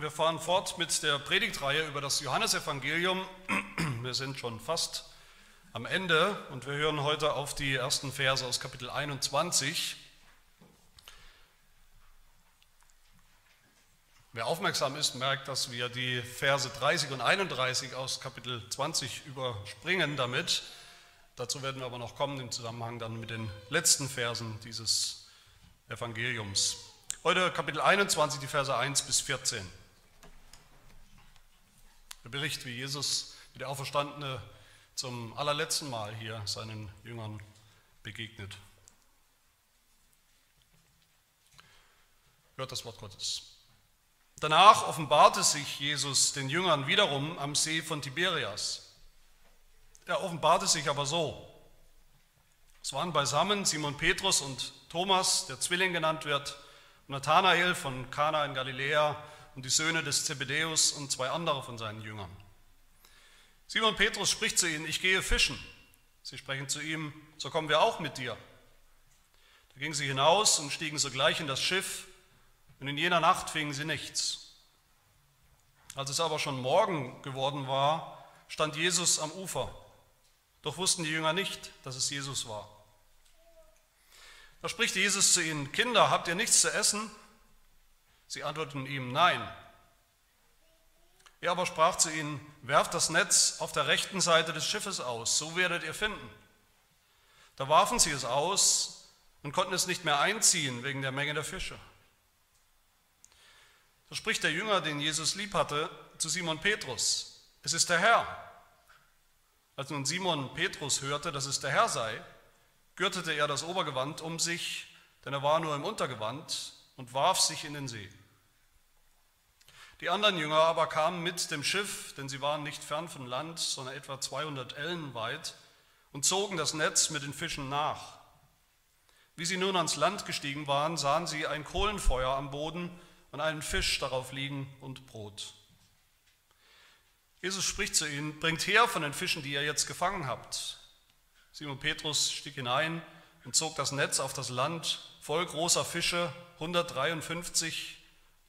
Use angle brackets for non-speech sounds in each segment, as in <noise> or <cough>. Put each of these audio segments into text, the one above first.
Wir fahren fort mit der Predigtreihe über das Johannesevangelium. <clears throat> Wir sind schon fast am Ende und wir hören heute auf die ersten Verse aus Kapitel 21. Wer aufmerksam ist, merkt, dass wir die Verse 30 und 31 aus Kapitel 20 überspringen damit. Dazu werden wir aber noch kommen im Zusammenhang dann mit den letzten Versen dieses Evangeliums. Heute Kapitel 21, die Verse 1 bis 14. Der Bericht, wie Jesus, wie der Auferstandene zum allerletzten Mal hier seinen Jüngern begegnet. Hört das Wort Gottes. Danach offenbarte sich Jesus den Jüngern wiederum am See von Tiberias. Er offenbarte sich aber so. Es waren beisammen Simon Petrus und Thomas, der Zwilling genannt wird, Nathanael von Kana in Galiläa und die Söhne des Zebedäus und zwei andere von seinen Jüngern. Simon Petrus spricht zu ihnen, ich gehe fischen. Sie sprechen zu ihm, so kommen wir auch mit dir. Da gingen sie hinaus und stiegen sogleich in das Schiff, und in jener Nacht fingen sie nichts. Als es aber schon Morgen geworden war, stand Jesus am Ufer. Doch wussten die Jünger nicht, dass es Jesus war. Da spricht Jesus zu ihnen, Kinder, habt ihr nichts zu essen? Sie antworteten ihm, nein. Er aber sprach zu ihnen, werft das Netz auf der rechten Seite des Schiffes aus, so werdet ihr finden. Da warfen sie es aus und konnten es nicht mehr einziehen wegen der Menge der Fische. Da spricht der Jünger, den Jesus lieb hatte, zu Simon Petrus, es ist der Herr. Als nun Simon Petrus hörte, dass es der Herr sei, gürtete er das Obergewand um sich, denn er war nur im Untergewand, und warf sich in den See. Die anderen Jünger aber kamen mit dem Schiff, denn sie waren nicht fern von Land, sondern etwa 200 Ellen weit, und zogen das Netz mit den Fischen nach. Wie sie nun ans Land gestiegen waren, sahen sie ein Kohlenfeuer am Boden und einen Fisch darauf liegen und Brot. Jesus spricht zu ihnen, bringt her von den Fischen, die ihr jetzt gefangen habt. Simon Petrus stieg hinein und zog das Netz auf das Land voll großer Fische, 153.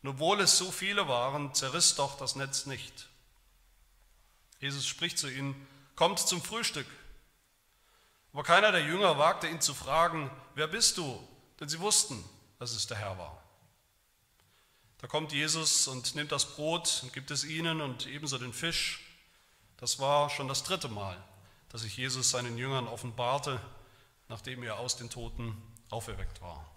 Und obwohl es so viele waren, zerriss doch das Netz nicht. Jesus spricht zu ihnen, kommt zum Frühstück. Aber keiner der Jünger wagte ihn zu fragen, wer bist du? Denn sie wussten, dass es der Herr war. Da kommt Jesus und nimmt das Brot und gibt es ihnen und ebenso den Fisch. Das war schon das dritte Mal, dass sich Jesus seinen Jüngern offenbarte, nachdem er aus den Toten auferweckt war.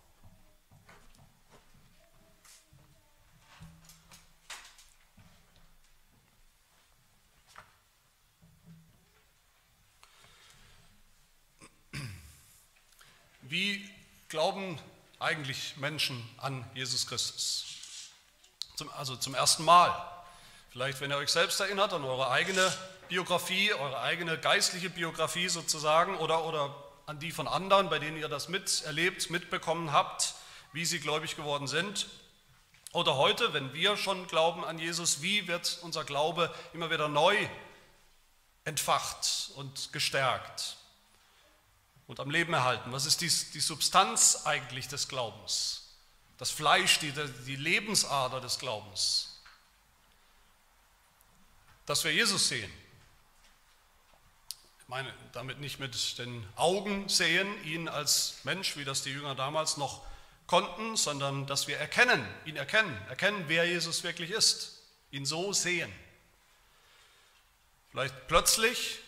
Wie glauben eigentlich Menschen an Jesus Christus? Zum, also zum ersten Mal. Vielleicht, wenn ihr euch selbst erinnert an eure eigene Biografie, eure eigene geistliche Biografie sozusagen oder, oder an die von anderen, bei denen ihr das miterlebt, mitbekommen habt, wie sie gläubig geworden sind. Oder heute, wenn wir schon glauben an Jesus, wie wird unser Glaube immer wieder neu entfacht und gestärkt? Und am Leben erhalten. Was ist die, die Substanz eigentlich des Glaubens? Das Fleisch, die, die Lebensader des Glaubens. Dass wir Jesus sehen. Ich meine damit nicht mit den Augen sehen, ihn als Mensch, wie das die Jünger damals noch konnten, sondern dass wir erkennen, ihn erkennen, erkennen, wer Jesus wirklich ist, ihn so sehen. Vielleicht plötzlich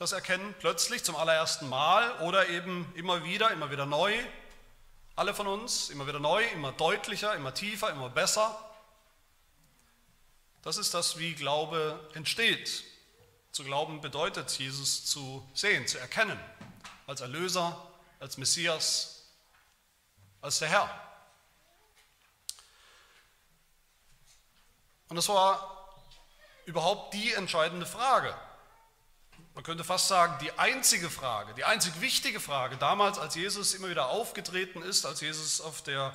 das erkennen, plötzlich zum allerersten Mal oder eben immer wieder, immer wieder neu. Alle von uns, immer wieder neu, immer deutlicher, immer tiefer, immer besser. Das ist das, wie Glaube entsteht. Zu glauben bedeutet, Jesus zu sehen, zu erkennen, als Erlöser, als Messias, als der Herr. Und das war überhaupt die entscheidende Frage man könnte fast sagen, die einzige Frage, die einzig wichtige Frage damals, als Jesus immer wieder aufgetreten ist, als Jesus auf der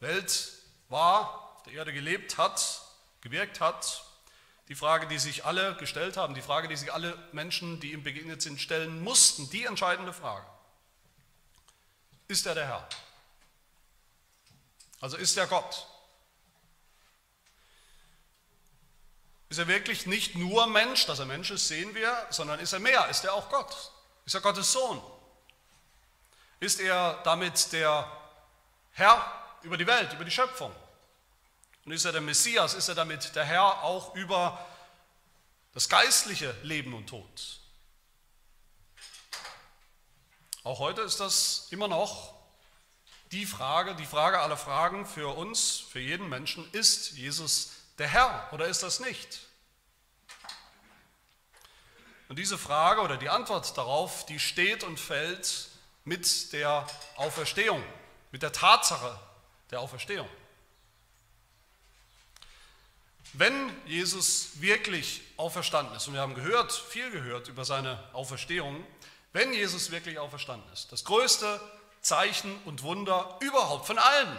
Welt war, auf der Erde gelebt hat, gewirkt hat, die Frage, die sich alle gestellt haben, die Frage, die sich alle Menschen, die ihm begegnet sind, stellen mussten, die entscheidende Frage. Ist er der Herr? Also ist er Gott? Ist er wirklich nicht nur Mensch, dass er Mensch ist, sehen wir, sondern ist er mehr, ist er auch Gott? Ist er Gottes Sohn? Ist er damit der Herr über die Welt, über die Schöpfung? Und ist er der Messias, ist er damit der Herr auch über das geistliche Leben und Tod? Auch heute ist das immer noch die Frage, die Frage aller Fragen für uns, für jeden Menschen, ist Jesus der Herr oder ist das nicht? Und diese Frage oder die Antwort darauf, die steht und fällt mit der Auferstehung, mit der Tatsache der Auferstehung. Wenn Jesus wirklich auferstanden ist, und wir haben gehört, viel gehört über seine Auferstehung, wenn Jesus wirklich auferstanden ist, das größte Zeichen und Wunder überhaupt von allen,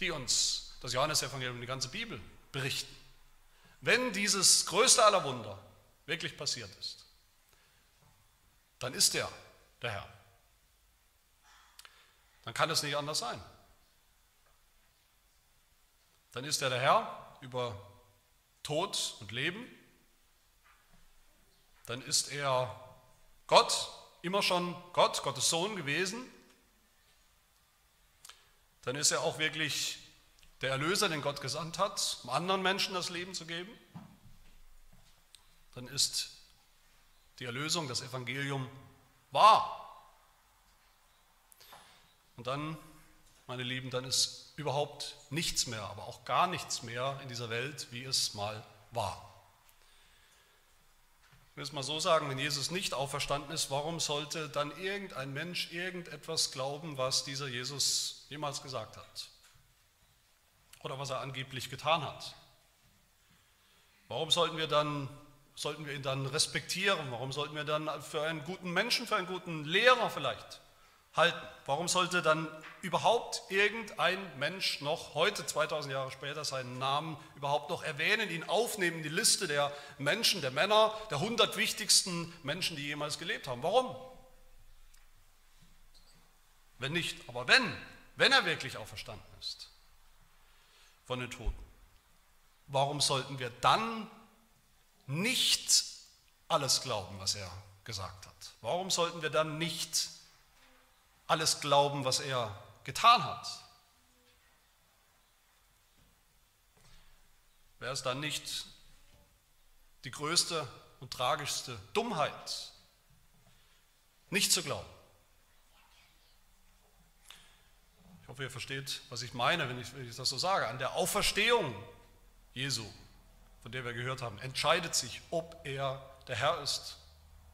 die uns das Johannesevangelium und die ganze Bibel berichten. Wenn dieses größte aller Wunder wirklich passiert ist, dann ist er der Herr. Dann kann es nicht anders sein. Dann ist er der Herr über Tod und Leben. Dann ist er Gott, immer schon Gott, Gottes Sohn gewesen dann ist er auch wirklich der Erlöser, den Gott gesandt hat, um anderen Menschen das Leben zu geben. Dann ist die Erlösung, das Evangelium wahr. Und dann, meine Lieben, dann ist überhaupt nichts mehr, aber auch gar nichts mehr in dieser Welt, wie es mal war. Ich will es mal so sagen, wenn Jesus nicht auferstanden ist, warum sollte dann irgendein Mensch irgendetwas glauben, was dieser Jesus jemals gesagt hat oder was er angeblich getan hat. Warum sollten wir, dann, sollten wir ihn dann respektieren? Warum sollten wir dann für einen guten Menschen, für einen guten Lehrer vielleicht halten? Warum sollte dann überhaupt irgendein Mensch noch heute, 2000 Jahre später, seinen Namen überhaupt noch erwähnen, ihn aufnehmen in die Liste der Menschen, der Männer, der 100 wichtigsten Menschen, die jemals gelebt haben? Warum? Wenn nicht, aber wenn, wenn er wirklich auferstanden ist von den Toten, warum sollten wir dann nicht alles glauben, was er gesagt hat? Warum sollten wir dann nicht alles glauben, was er getan hat? Wäre es dann nicht die größte und tragischste Dummheit, nicht zu glauben? Ich hoffe, ihr versteht, was ich meine, wenn ich, wenn ich das so sage. An der Auferstehung Jesu, von der wir gehört haben, entscheidet sich, ob er der Herr ist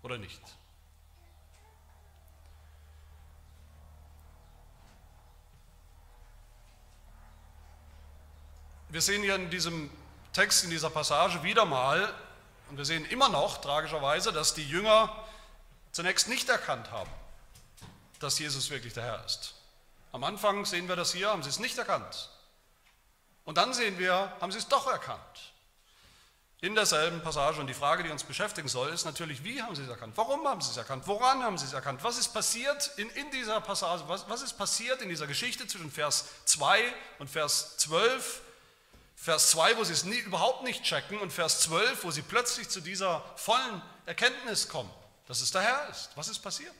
oder nicht. Wir sehen hier in diesem Text, in dieser Passage wieder mal, und wir sehen immer noch tragischerweise, dass die Jünger zunächst nicht erkannt haben, dass Jesus wirklich der Herr ist. Am Anfang sehen wir das hier, haben sie es nicht erkannt. Und dann sehen wir, haben sie es doch erkannt. In derselben Passage. Und die Frage, die uns beschäftigen soll, ist natürlich, wie haben sie es erkannt? Warum haben sie es erkannt? Woran haben sie es erkannt? Was ist passiert in, in dieser Passage? Was, was ist passiert in dieser Geschichte zwischen Vers 2 und Vers 12? Vers 2, wo sie es nie, überhaupt nicht checken, und Vers 12, wo sie plötzlich zu dieser vollen Erkenntnis kommen, dass es der Herr ist. Was ist passiert?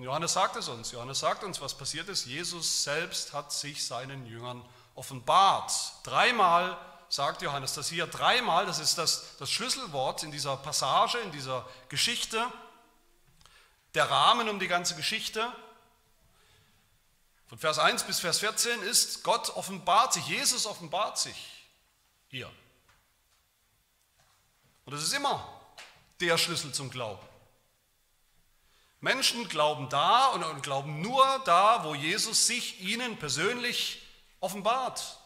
Und Johannes sagt es uns. Johannes sagt uns, was passiert ist. Jesus selbst hat sich seinen Jüngern offenbart. Dreimal sagt Johannes das hier. Dreimal, das ist das, das Schlüsselwort in dieser Passage, in dieser Geschichte. Der Rahmen um die ganze Geschichte. Von Vers 1 bis Vers 14 ist, Gott offenbart sich, Jesus offenbart sich hier. Und das ist immer der Schlüssel zum Glauben. Menschen glauben da und glauben nur da, wo Jesus sich ihnen persönlich offenbart.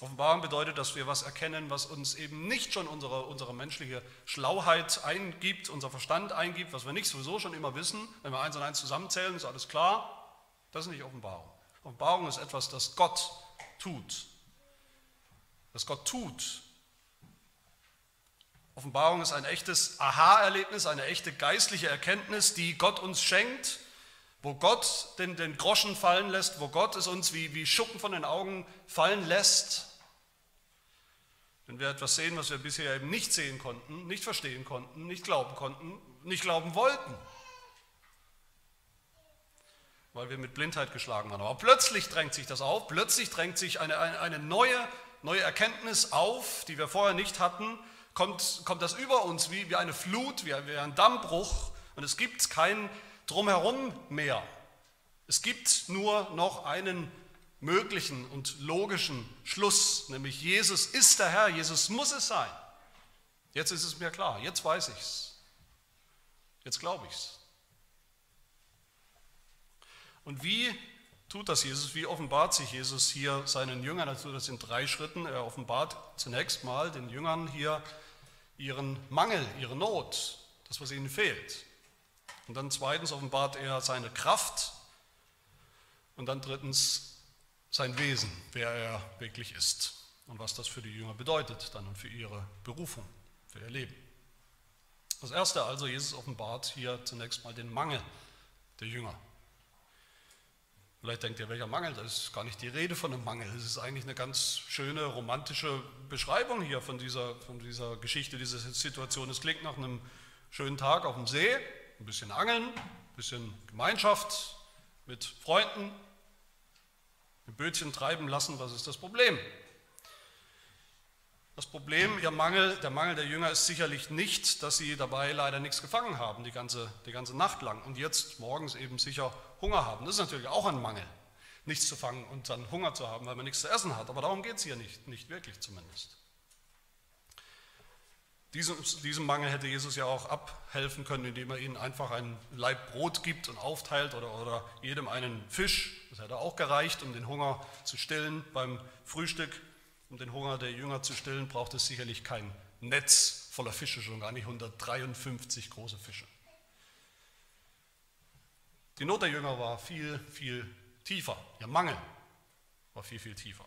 Offenbarung bedeutet, dass wir was erkennen, was uns eben nicht schon unsere, unsere menschliche Schlauheit eingibt, unser Verstand eingibt, was wir nicht sowieso schon immer wissen. Wenn wir eins und eins zusammenzählen, ist alles klar. Das ist nicht Offenbarung. Offenbarung ist etwas, das Gott tut. Das Gott tut Offenbarung ist ein echtes Aha-Erlebnis, eine echte geistliche Erkenntnis, die Gott uns schenkt, wo Gott den, den Groschen fallen lässt, wo Gott es uns wie, wie Schuppen von den Augen fallen lässt, wenn wir etwas sehen, was wir bisher eben nicht sehen konnten, nicht verstehen konnten, nicht glauben konnten, nicht glauben wollten, weil wir mit Blindheit geschlagen waren. Aber plötzlich drängt sich das auf, plötzlich drängt sich eine, eine, neue, neue Erkenntnis auf, die wir vorher nicht hatten, kommt, kommt das über uns wie, wie eine Flut, wie, wie ein Dammbruch und es gibt kein Drumherum mehr. Es gibt nur noch einen möglichen und logischen Schluss, nämlich Jesus ist der Herr, Jesus muss es sein. Jetzt ist es mir klar, jetzt weiß ich es, jetzt glaube ich es. Und wie tut das Jesus? Wie offenbart sich Jesus hier seinen Jüngern? Er tut das in drei Schritten. Er offenbart zunächst mal den Jüngern hier ihren Mangel, ihre Not, das, was ihnen fehlt. Und dann zweitens offenbart er seine Kraft. Und dann drittens sein Wesen, wer er wirklich ist und was das für die Jünger bedeutet dann und für ihre Berufung, für ihr Leben. Das Erste also, Jesus offenbart hier zunächst mal den Mangel der Jünger. Vielleicht denkt ihr, welcher Mangel? Das ist gar nicht die Rede von einem Mangel. Es ist eigentlich eine ganz schöne romantische Beschreibung hier von dieser, von dieser Geschichte, dieser Situation. Es klingt nach einem schönen Tag auf dem See, ein bisschen Angeln, ein bisschen Gemeinschaft mit Freunden, ein Bötchen treiben lassen. Was ist das Problem? Das Problem, ihr Mangel, der Mangel der Jünger ist sicherlich nicht, dass sie dabei leider nichts gefangen haben, die ganze, die ganze Nacht lang und jetzt morgens eben sicher Hunger haben. Das ist natürlich auch ein Mangel, nichts zu fangen und dann Hunger zu haben, weil man nichts zu essen hat. Aber darum geht es hier nicht, nicht wirklich zumindest. Diesem, diesem Mangel hätte Jesus ja auch abhelfen können, indem er ihnen einfach ein Leib Brot gibt und aufteilt oder, oder jedem einen Fisch. Das hätte auch gereicht, um den Hunger zu stillen. Beim Frühstück, um den Hunger der Jünger zu stillen, braucht es sicherlich kein Netz voller Fische, schon gar nicht 153 große Fische. Die Not der Jünger war viel, viel tiefer. Ihr Mangel war viel, viel tiefer.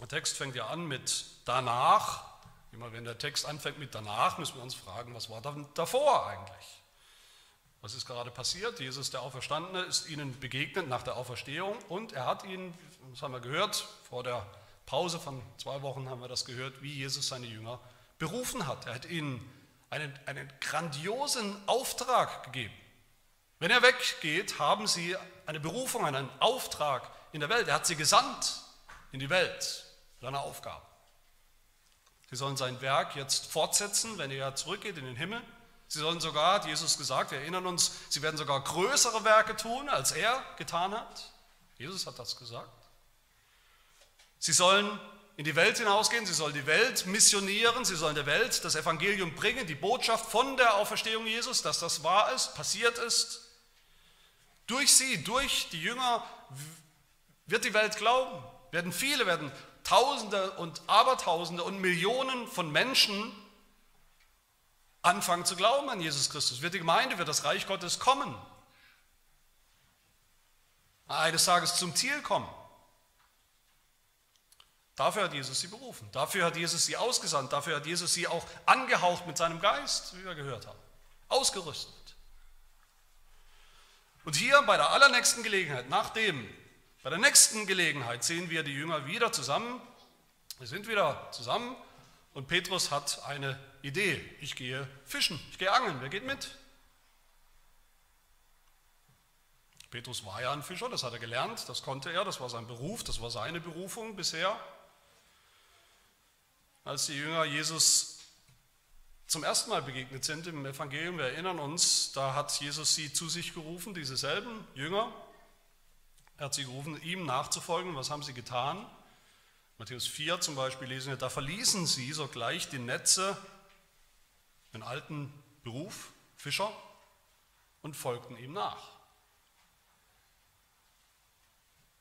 Der Text fängt ja an mit danach. Immer wenn der Text anfängt mit danach, müssen wir uns fragen, was war dann davor eigentlich? Was ist gerade passiert? Jesus, der Auferstandene, ist ihnen begegnet nach der Auferstehung und er hat ihnen, das haben wir gehört, vor der Pause von zwei Wochen haben wir das gehört, wie Jesus seine Jünger berufen hat. Er hat ihnen einen, einen grandiosen Auftrag gegeben. Wenn er weggeht, haben sie eine Berufung, einen Auftrag in der Welt. Er hat sie gesandt in die Welt mit einer Aufgabe. Sie sollen sein Werk jetzt fortsetzen, wenn er zurückgeht in den Himmel. Sie sollen sogar, hat Jesus gesagt, wir erinnern uns, sie werden sogar größere Werke tun, als er getan hat. Jesus hat das gesagt. Sie sollen in die Welt hinausgehen, sie sollen die Welt missionieren, sie sollen der Welt das Evangelium bringen, die Botschaft von der Auferstehung Jesus, dass das wahr ist, passiert ist. Durch sie, durch die Jünger wird die Welt glauben. Werden viele, werden Tausende und Abertausende und Millionen von Menschen anfangen zu glauben an Jesus Christus. Wird die Gemeinde, wird das Reich Gottes kommen. Eines Tages zum Ziel kommen. Dafür hat Jesus sie berufen. Dafür hat Jesus sie ausgesandt. Dafür hat Jesus sie auch angehaucht mit seinem Geist, wie wir gehört haben. Ausgerüstet. Und hier bei der allernächsten Gelegenheit, nachdem, bei der nächsten Gelegenheit sehen wir die Jünger wieder zusammen. Wir sind wieder zusammen und Petrus hat eine Idee. Ich gehe fischen, ich gehe angeln. Wer geht mit? Petrus war ja ein Fischer, das hat er gelernt, das konnte er, das war sein Beruf, das war seine Berufung bisher. Als die Jünger Jesus zum ersten Mal begegnet sind im Evangelium, wir erinnern uns, da hat Jesus sie zu sich gerufen, diese selben Jünger. Er hat sie gerufen, ihm nachzufolgen. Was haben sie getan? Matthäus 4 zum Beispiel lesen wir, da verließen sie sogleich die Netze, den alten Beruf, Fischer, und folgten ihm nach.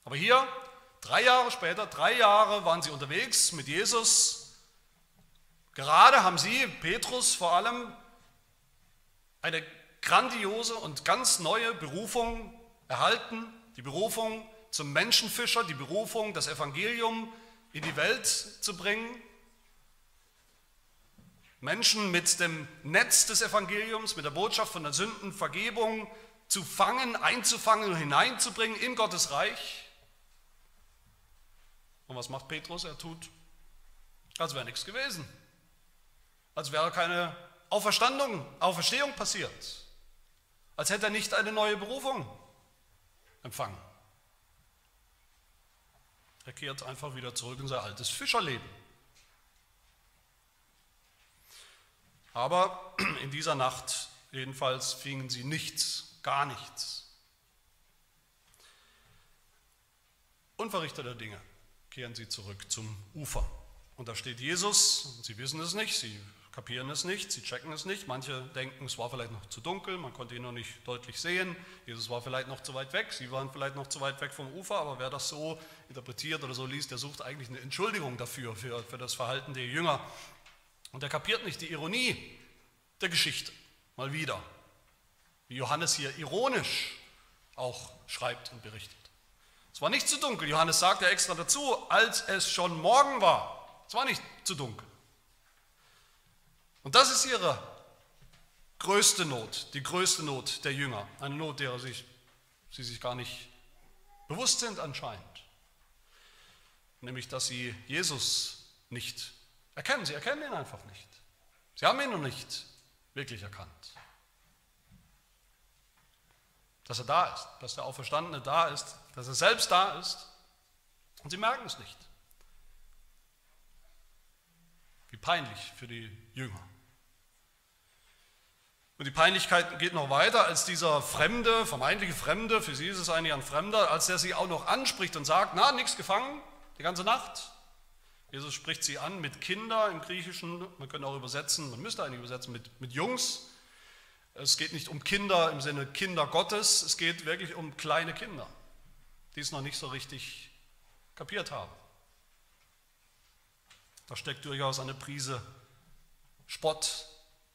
Aber hier, drei Jahre später, drei Jahre waren sie unterwegs mit Jesus, Gerade haben Sie, Petrus vor allem, eine grandiose und ganz neue Berufung erhalten, die Berufung zum Menschenfischer, die Berufung, das Evangelium in die Welt zu bringen. Menschen mit dem Netz des Evangeliums, mit der Botschaft von der Sündenvergebung zu fangen, einzufangen und hineinzubringen in Gottes Reich. Und was macht Petrus? Er tut, als wäre nichts gewesen. Als wäre keine Auferstandung, Auferstehung passiert. Als hätte er nicht eine neue Berufung empfangen. Er kehrt einfach wieder zurück in sein altes Fischerleben. Aber <clears throat> in dieser Nacht jedenfalls fingen sie nichts, gar nichts. Unverrichteter Dinge kehren sie zurück zum Ufer. Und da steht Jesus, sie wissen es nicht, sie kapieren es nicht, sie checken es nicht. Manche denken, es war vielleicht noch zu dunkel, man konnte ihn noch nicht deutlich sehen. Jesus war vielleicht noch zu weit weg, sie waren vielleicht noch zu weit weg vom Ufer, aber wer das so interpretiert oder so liest, der sucht eigentlich eine Entschuldigung dafür, für, für das Verhalten der Jünger. Und er kapiert nicht die Ironie der Geschichte, mal wieder. Wie Johannes hier ironisch auch schreibt und berichtet. Es war nicht zu dunkel, Johannes sagt ja extra dazu, als es schon Morgen war. Es war nicht zu dunkel. Und das ist ihre größte Not, die größte Not der Jünger. Eine Not, derer sich, sie sich gar nicht bewusst sind anscheinend. Nämlich, dass sie Jesus nicht erkennen. Sie erkennen ihn einfach nicht. Sie haben ihn noch nicht wirklich erkannt. Dass er da ist, dass der Auferstandene da ist, dass er selbst da ist. Und sie merken es nicht. Wie peinlich für die Jünger. Und die Peinlichkeit geht noch weiter, als dieser Fremde, vermeintliche Fremde, für sie ist es eigentlich ein Fremder, als er sie auch noch anspricht und sagt, na, nichts gefangen, die ganze Nacht. Jesus spricht sie an mit Kinder im Griechischen, man könnte auch übersetzen, man müsste eigentlich übersetzen mit, mit Jungs. Es geht nicht um Kinder im Sinne Kinder Gottes, es geht wirklich um kleine Kinder, die es noch nicht so richtig kapiert haben. Da steckt durchaus eine Prise Spott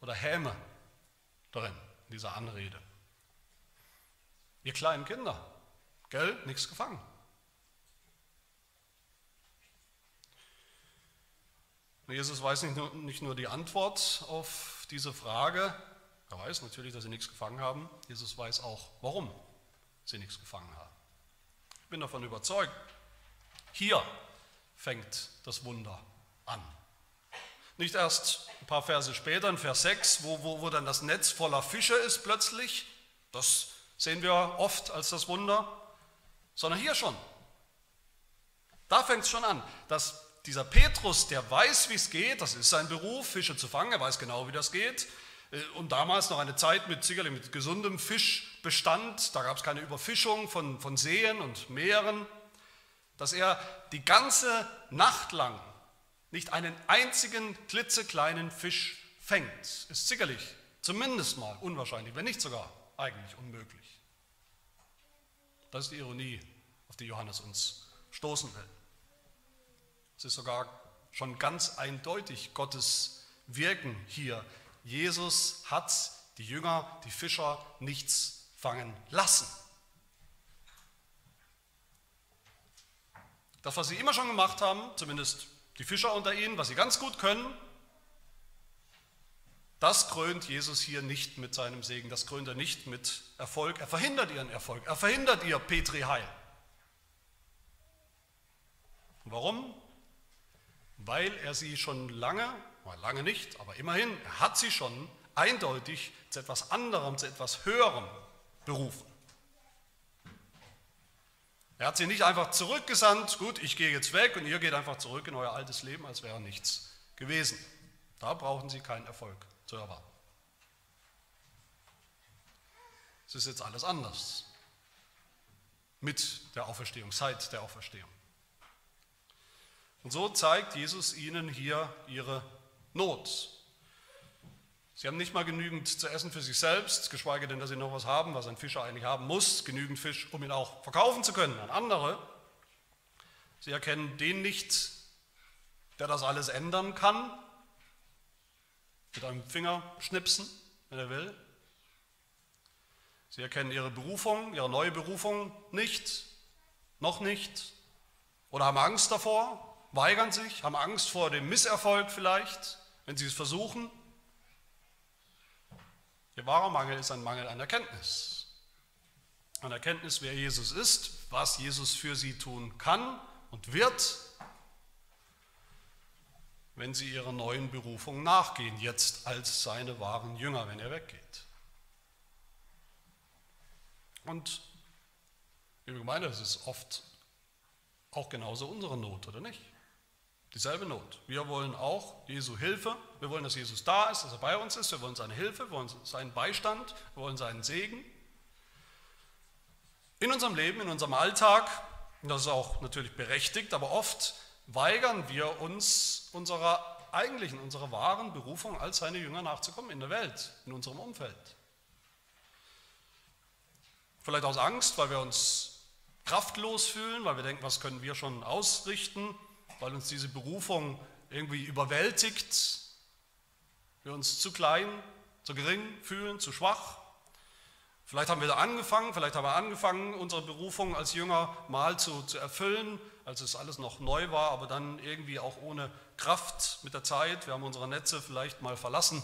oder Häme drin, in dieser Anrede. Ihr kleinen Kinder, gell, nichts gefangen. Jesus weiß nicht nur, nicht nur die Antwort auf diese Frage, er weiß natürlich, dass sie nichts gefangen haben, Jesus weiß auch, warum sie nichts gefangen haben. Ich bin davon überzeugt, hier fängt das Wunder an. Nicht erst ein paar Verse später, in Vers 6, wo, wo, wo dann das Netz voller Fische ist plötzlich, das sehen wir oft als das Wunder, sondern hier schon. Da fängt es schon an, dass dieser Petrus, der weiß, wie es geht, das ist sein Beruf, Fische zu fangen, er weiß genau, wie das geht. Äh, und damals noch eine Zeit mit sicherlich mit gesundem Fischbestand, da gab es keine Überfischung von, von Seen und Meeren, dass er die ganze Nacht lang nicht einen einzigen klitzekleinen Fisch fängt, ist sicherlich zumindest mal unwahrscheinlich, wenn nicht sogar eigentlich unmöglich. Das ist die Ironie, auf die Johannes uns stoßen will. Es ist sogar schon ganz eindeutig Gottes Wirken hier. Jesus hat die Jünger, die Fischer nichts fangen lassen. Das, was sie immer schon gemacht haben, zumindest die Fischer unter ihnen, was sie ganz gut können, das krönt Jesus hier nicht mit seinem Segen, das krönt er nicht mit Erfolg. Er verhindert ihren Erfolg, er verhindert ihr Petri Heil. Warum? Weil er sie schon lange, lange nicht, aber immerhin, er hat sie schon eindeutig zu etwas anderem, zu etwas Höherem berufen. Er hat sie nicht einfach zurückgesandt, gut, ich gehe jetzt weg und ihr geht einfach zurück in euer altes Leben, als wäre nichts gewesen. Da brauchen sie keinen Erfolg zu erwarten. Es ist jetzt alles anders mit der Auferstehung, seit der Auferstehung. Und so zeigt Jesus ihnen hier ihre Not. Sie haben nicht mal genügend zu essen für sich selbst, geschweige denn, dass sie noch was haben, was ein Fischer eigentlich haben muss, genügend Fisch, um ihn auch verkaufen zu können an andere. Sie erkennen den nicht, der das alles ändern kann, mit einem Fingerschnipsen, wenn er will. Sie erkennen ihre Berufung, ihre neue Berufung nicht, noch nicht, oder haben Angst davor, weigern sich, haben Angst vor dem Misserfolg vielleicht, wenn sie es versuchen. Ihr wahrer Mangel ist ein Mangel an Erkenntnis. an Erkenntnis, wer Jesus ist, was Jesus für sie tun kann und wird, wenn sie ihrer neuen Berufung nachgehen, jetzt als seine wahren Jünger, wenn er weggeht. Und liebe Gemeinde, es ist oft auch genauso unsere Not, oder nicht? Dieselbe Not. Wir wollen auch Jesu Hilfe. Wir wollen, dass Jesus da ist, dass er bei uns ist. Wir wollen seine Hilfe, wir wollen seinen Beistand, wir wollen seinen Segen. In unserem Leben, in unserem Alltag, das ist auch natürlich berechtigt, aber oft weigern wir uns unserer eigentlichen, unserer wahren Berufung als seine Jünger nachzukommen in der Welt, in unserem Umfeld. Vielleicht aus Angst, weil wir uns kraftlos fühlen, weil wir denken, was können wir schon ausrichten, weil uns diese Berufung irgendwie überwältigt, wir uns zu klein, zu gering fühlen, zu schwach. Vielleicht haben wir da angefangen, vielleicht haben wir angefangen, unsere Berufung als Jünger mal zu, zu erfüllen, als es alles noch neu war, aber dann irgendwie auch ohne Kraft mit der Zeit. Wir haben unsere Netze vielleicht mal verlassen,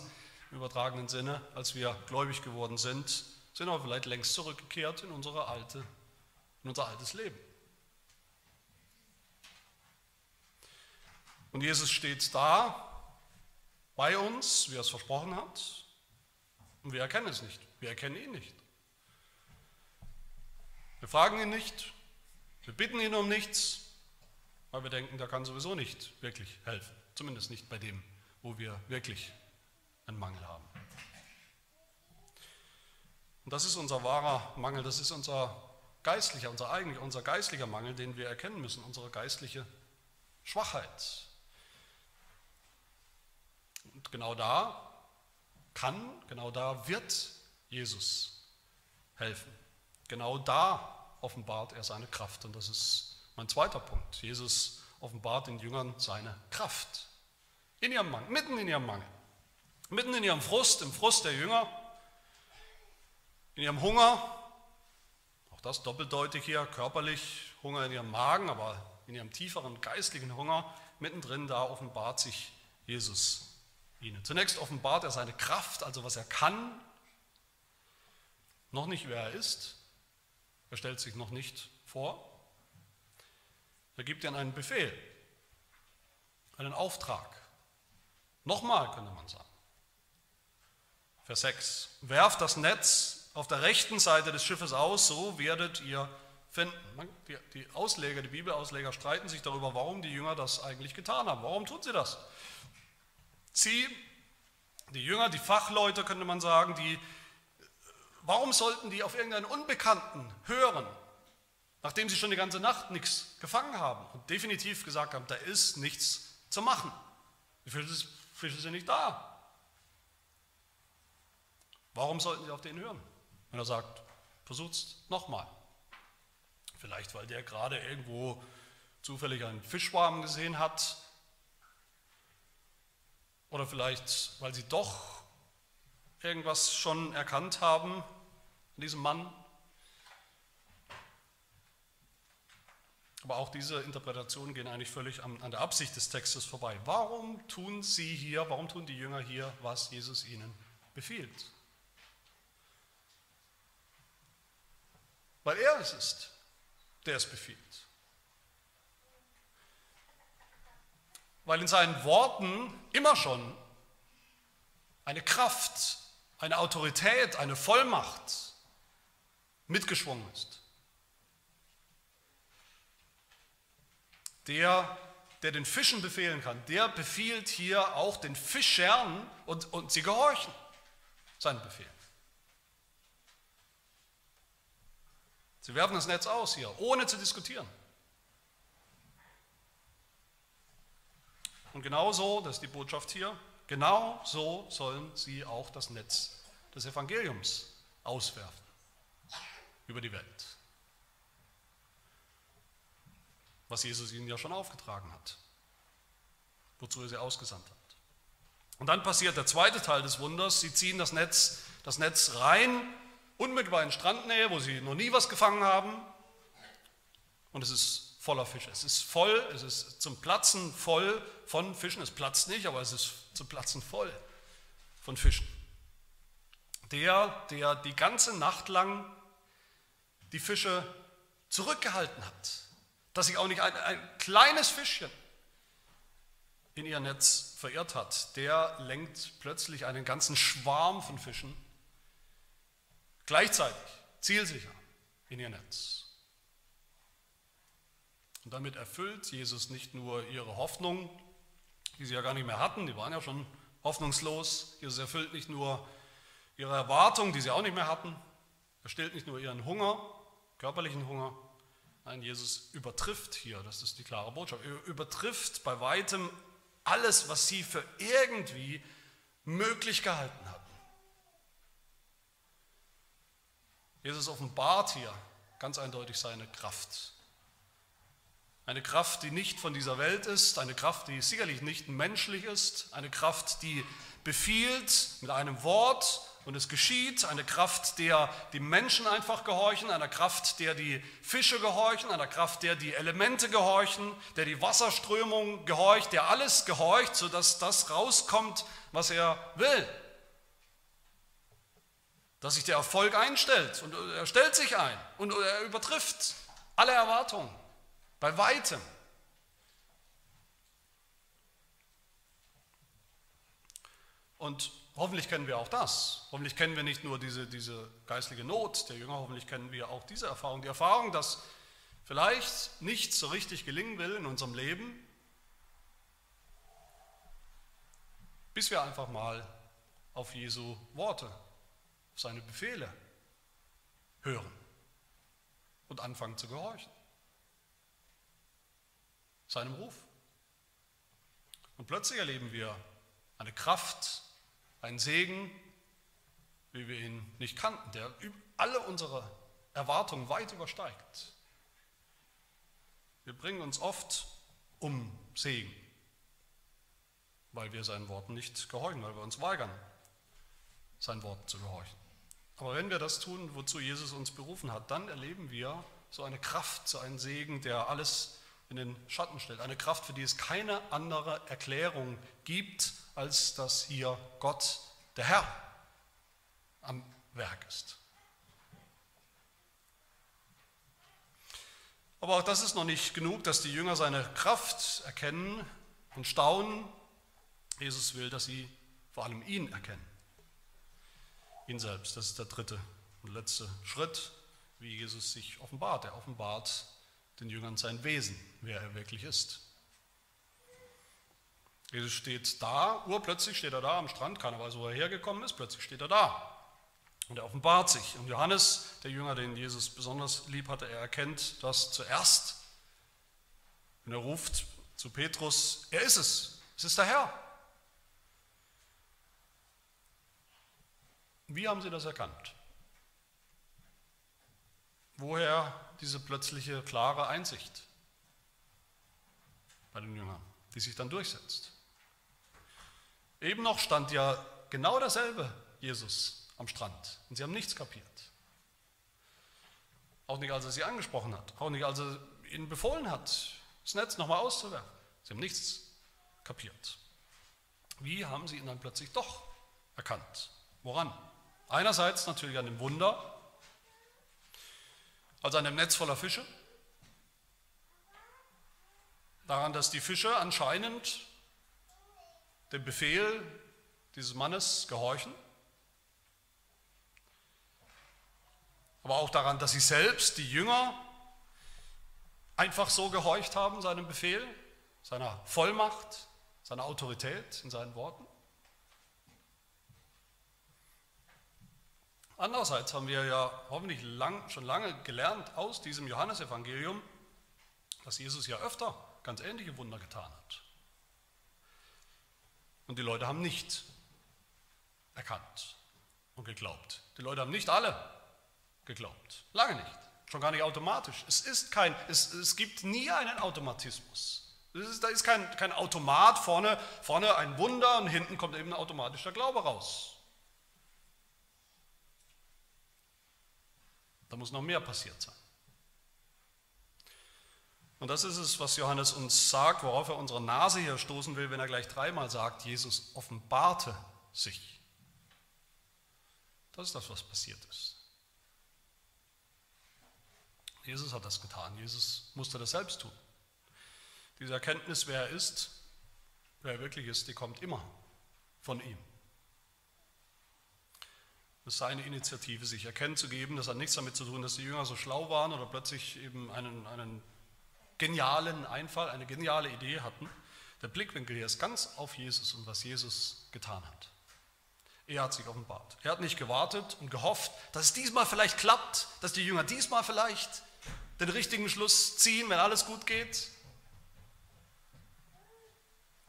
im übertragenen Sinne, als wir gläubig geworden sind, sind aber vielleicht längst zurückgekehrt in, unsere alte, in unser altes Leben. Und Jesus steht da bei uns, wie er es versprochen hat, und wir erkennen es nicht. Wir erkennen ihn nicht. Wir fragen ihn nicht, wir bitten ihn um nichts, weil wir denken, der kann sowieso nicht wirklich helfen. Zumindest nicht bei dem, wo wir wirklich einen Mangel haben. Und das ist unser wahrer Mangel, das ist unser geistlicher, unser eigentlich unser geistlicher Mangel, den wir erkennen müssen, unsere geistliche Schwachheit. Genau da kann, genau da wird Jesus helfen. Genau da offenbart er seine Kraft. Und das ist mein zweiter Punkt. Jesus offenbart den Jüngern seine Kraft. In ihrem Mangel, mitten in ihrem Mangel. Mitten in ihrem Frust, im Frust der Jünger, in ihrem Hunger, auch das doppeldeutig hier, körperlich Hunger in ihrem Magen, aber in ihrem tieferen geistlichen Hunger, mittendrin da offenbart sich Jesus ihnen. Zunächst offenbart er seine Kraft, also was er kann, noch nicht wer er ist, er stellt sich noch nicht vor. Er gibt ihnen einen Befehl, einen Auftrag. Nochmal könnte man sagen. Vers 6. Werft das Netz auf der rechten Seite des Schiffes aus, so werdet ihr finden. Die Ausleger, die Bibelausleger streiten sich darüber, warum die Jünger das eigentlich getan haben. Warum tun sie das? Sie, die Jünger, die Fachleute könnte man sagen, die Warum sollten die auf irgendeinen Unbekannten hören, nachdem sie schon die ganze Nacht nichts gefangen haben und definitiv gesagt haben, da ist nichts zu machen? Die Fische, Fische sind nicht da. Warum sollten sie auf den hören? Wenn er sagt, versucht's nochmal. Vielleicht, weil der gerade irgendwo zufällig einen Fischschwarm gesehen hat. Oder vielleicht, weil sie doch irgendwas schon erkannt haben an diesem Mann. Aber auch diese Interpretationen gehen eigentlich völlig an, an der Absicht des Textes vorbei. Warum tun sie hier, warum tun die Jünger hier, was Jesus ihnen befiehlt? Weil er es ist, der es befiehlt. Weil in seinen Worten immer schon eine Kraft eine Autorität, eine Vollmacht mitgeschwungen ist. Der, der den Fischen befehlen kann, der befiehlt hier auch den Fischern und, und sie gehorchen seinen Befehl. Sie werfen das Netz aus hier, ohne zu diskutieren. Und genauso, das ist die Botschaft hier, Genau so sollen sie auch das Netz des Evangeliums auswerfen über die Welt. Was Jesus ihnen ja schon aufgetragen hat, wozu er sie ausgesandt hat. Und dann passiert der zweite Teil des Wunders. Sie ziehen das Netz, das Netz rein, unmittelbar in Strandnähe, wo sie noch nie was gefangen haben. Und es ist voller Fische. Es ist voll, es ist zum Platzen voll von Fischen. Es platzt nicht, aber es ist zum Platzen voll von Fischen. Der, der die ganze Nacht lang die Fische zurückgehalten hat, dass sich auch nicht ein, ein kleines Fischchen in ihr Netz verirrt hat, der lenkt plötzlich einen ganzen Schwarm von Fischen gleichzeitig, zielsicher in ihr Netz. Und damit erfüllt Jesus nicht nur ihre Hoffnung, die sie ja gar nicht mehr hatten, die waren ja schon hoffnungslos. Jesus erfüllt nicht nur ihre Erwartung, die sie auch nicht mehr hatten. Er stillt nicht nur ihren Hunger, körperlichen Hunger. Nein, Jesus übertrifft hier, das ist die klare Botschaft, er übertrifft bei weitem alles, was sie für irgendwie möglich gehalten hatten. Jesus offenbart hier ganz eindeutig seine Kraft. Eine Kraft, die nicht von dieser Welt ist, eine Kraft, die sicherlich nicht menschlich ist, eine Kraft, die befiehlt mit einem Wort und es geschieht, eine Kraft, der die Menschen einfach gehorchen, einer Kraft, der die Fische gehorchen, einer Kraft, der die Elemente gehorchen, der die Wasserströmung gehorcht, der alles gehorcht, sodass das rauskommt, was er will. Dass sich der Erfolg einstellt und er stellt sich ein und er übertrifft alle Erwartungen. Bei weitem. Und hoffentlich kennen wir auch das. Hoffentlich kennen wir nicht nur diese, diese geistliche Not der Jünger, hoffentlich kennen wir auch diese Erfahrung. Die Erfahrung, dass vielleicht nichts so richtig gelingen will in unserem Leben, bis wir einfach mal auf Jesu Worte, auf seine Befehle hören und anfangen zu gehorchen seinem Ruf. Und plötzlich erleben wir eine Kraft, einen Segen, wie wir ihn nicht kannten, der alle unsere Erwartungen weit übersteigt. Wir bringen uns oft um Segen, weil wir seinen Worten nicht gehorchen, weil wir uns weigern, sein Wort zu gehorchen. Aber wenn wir das tun, wozu Jesus uns berufen hat, dann erleben wir so eine Kraft, so einen Segen, der alles in den Schatten stellt. Eine Kraft, für die es keine andere Erklärung gibt, als dass hier Gott, der Herr, am Werk ist. Aber auch das ist noch nicht genug, dass die Jünger seine Kraft erkennen und staunen. Jesus will, dass sie vor allem ihn erkennen. Ihn selbst. Das ist der dritte und letzte Schritt, wie Jesus sich offenbart. Er offenbart den Jüngern sein Wesen, wer er wirklich ist. Jesus steht da, urplötzlich steht er da am Strand, keiner weiß, wo er hergekommen ist, plötzlich steht er da. Und er offenbart sich. Und Johannes, der Jünger, den Jesus besonders lieb hatte, er erkennt das zuerst. Und er ruft zu Petrus, er ist es, es ist der Herr. Wie haben sie das erkannt? Woher diese plötzliche klare Einsicht bei den Jüngern, die sich dann durchsetzt? Eben noch stand ja genau derselbe Jesus am Strand und sie haben nichts kapiert. Auch nicht, als er sie angesprochen hat, auch nicht, als er ihnen befohlen hat, das Netz nochmal auszuwerfen. Sie haben nichts kapiert. Wie haben sie ihn dann plötzlich doch erkannt? Woran? Einerseits natürlich an dem Wunder, also an dem Netz voller Fische. Daran, dass die Fische anscheinend dem Befehl dieses Mannes gehorchen. Aber auch daran, dass sie selbst, die Jünger, einfach so gehorcht haben seinem Befehl, seiner Vollmacht, seiner Autorität in seinen Worten. Andererseits haben wir ja hoffentlich lang, schon lange gelernt aus diesem Johannesevangelium, dass Jesus ja öfter ganz ähnliche Wunder getan hat. Und die Leute haben nicht erkannt und geglaubt. Die Leute haben nicht alle geglaubt. Lange nicht. Schon gar nicht automatisch. Es, ist kein, es, es gibt nie einen Automatismus. Ist, da ist kein, kein Automat, vorne, vorne ein Wunder und hinten kommt eben ein automatischer Glaube raus. Da muss noch mehr passiert sein. Und das ist es, was Johannes uns sagt, worauf er unsere Nase hier stoßen will, wenn er gleich dreimal sagt, Jesus offenbarte sich. Das ist das, was passiert ist. Jesus hat das getan. Jesus musste das selbst tun. Diese Erkenntnis, wer er ist, wer er wirklich ist, die kommt immer von ihm. Es seine Initiative, sich erkennen zu geben. Das hat nichts damit zu tun, dass die Jünger so schlau waren oder plötzlich eben einen, einen genialen Einfall, eine geniale Idee hatten. Der Blickwinkel hier ist ganz auf Jesus und was Jesus getan hat. Er hat sich offenbart. Er hat nicht gewartet und gehofft, dass es diesmal vielleicht klappt, dass die Jünger diesmal vielleicht den richtigen Schluss ziehen, wenn alles gut geht.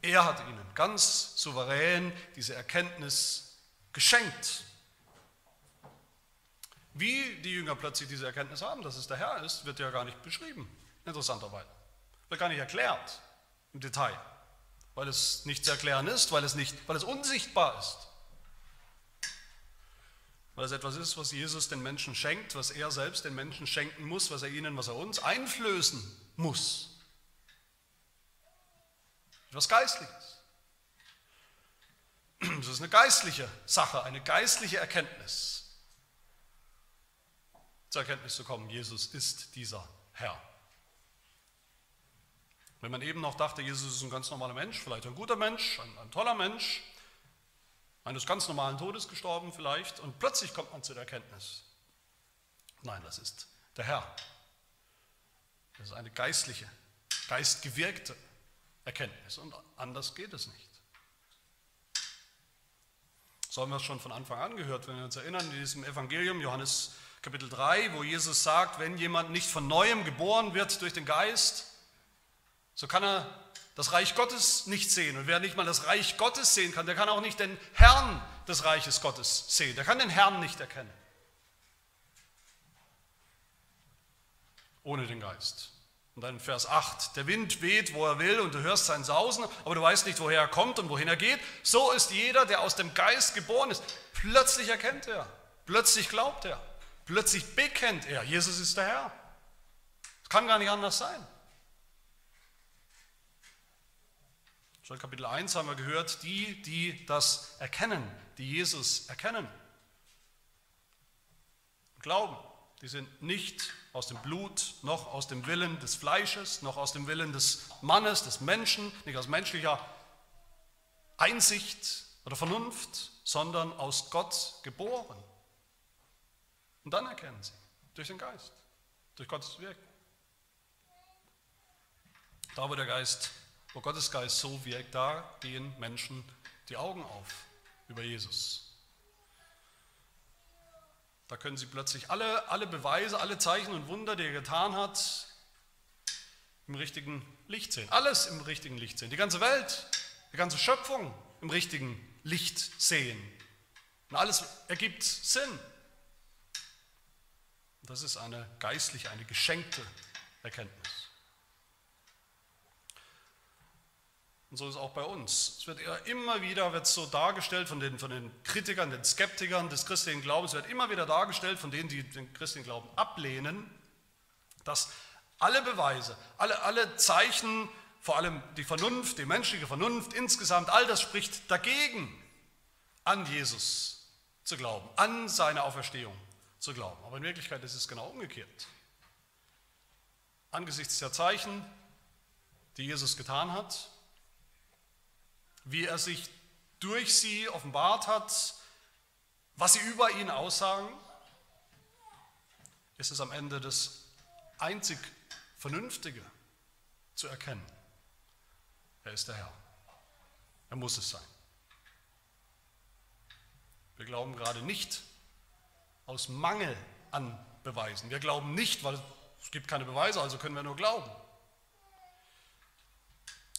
Er hat ihnen ganz souverän diese Erkenntnis geschenkt. Wie die Jünger plötzlich diese Erkenntnis haben, dass es der Herr ist, wird ja gar nicht beschrieben, interessanterweise. Wird gar nicht erklärt im Detail, weil es nicht zu erklären ist, weil es, nicht, weil es unsichtbar ist. Weil es etwas ist, was Jesus den Menschen schenkt, was er selbst den Menschen schenken muss, was er ihnen, was er uns einflößen muss. Etwas Geistliches. Das ist eine geistliche Sache, eine geistliche Erkenntnis. Zur Erkenntnis zu kommen, Jesus ist dieser Herr. Wenn man eben noch dachte, Jesus ist ein ganz normaler Mensch, vielleicht ein guter Mensch, ein, ein toller Mensch, eines ganz normalen Todes gestorben vielleicht, und plötzlich kommt man zu der Erkenntnis, nein, das ist der Herr. Das ist eine geistliche, geistgewirkte Erkenntnis und anders geht es nicht. So haben wir es schon von Anfang an gehört, wenn wir uns erinnern, in diesem Evangelium, Johannes Kapitel 3, wo Jesus sagt, wenn jemand nicht von neuem geboren wird durch den Geist, so kann er das Reich Gottes nicht sehen. Und wer nicht mal das Reich Gottes sehen kann, der kann auch nicht den Herrn des Reiches Gottes sehen. Der kann den Herrn nicht erkennen. Ohne den Geist. Und dann Vers 8, der Wind weht, wo er will, und du hörst sein Sausen, aber du weißt nicht, woher er kommt und wohin er geht. So ist jeder, der aus dem Geist geboren ist. Plötzlich erkennt er, plötzlich glaubt er, plötzlich bekennt er, Jesus ist der Herr. Es kann gar nicht anders sein. Schon Kapitel 1 haben wir gehört, die, die das erkennen, die Jesus erkennen glauben, die sind nicht aus dem Blut, noch aus dem Willen des Fleisches, noch aus dem Willen des Mannes, des Menschen, nicht aus menschlicher Einsicht oder Vernunft, sondern aus Gott geboren. Und dann erkennen sie, durch den Geist, durch Gottes Wirken. Da, wo der Geist wo Gottes Geist so wirkt, da gehen Menschen die Augen auf über Jesus. Da können sie plötzlich alle, alle Beweise, alle Zeichen und Wunder, die er getan hat, im richtigen Licht sehen. Alles im richtigen Licht sehen. Die ganze Welt, die ganze Schöpfung im richtigen Licht sehen. Und alles ergibt Sinn. Das ist eine geistliche, eine geschenkte Erkenntnis. Und so ist es auch bei uns. Es wird immer wieder wird so dargestellt von den, von den Kritikern, den Skeptikern des christlichen Glaubens, wird immer wieder dargestellt von denen, die den christlichen Glauben ablehnen, dass alle Beweise, alle, alle Zeichen, vor allem die Vernunft, die menschliche Vernunft insgesamt, all das spricht dagegen, an Jesus zu glauben, an seine Auferstehung zu glauben. Aber in Wirklichkeit ist es genau umgekehrt. Angesichts der Zeichen, die Jesus getan hat, wie er sich durch sie offenbart hat, was sie über ihn aussagen, ist es am Ende das einzig Vernünftige zu erkennen. Er ist der Herr. Er muss es sein. Wir glauben gerade nicht aus Mangel an Beweisen. Wir glauben nicht, weil es gibt keine Beweise, also können wir nur glauben.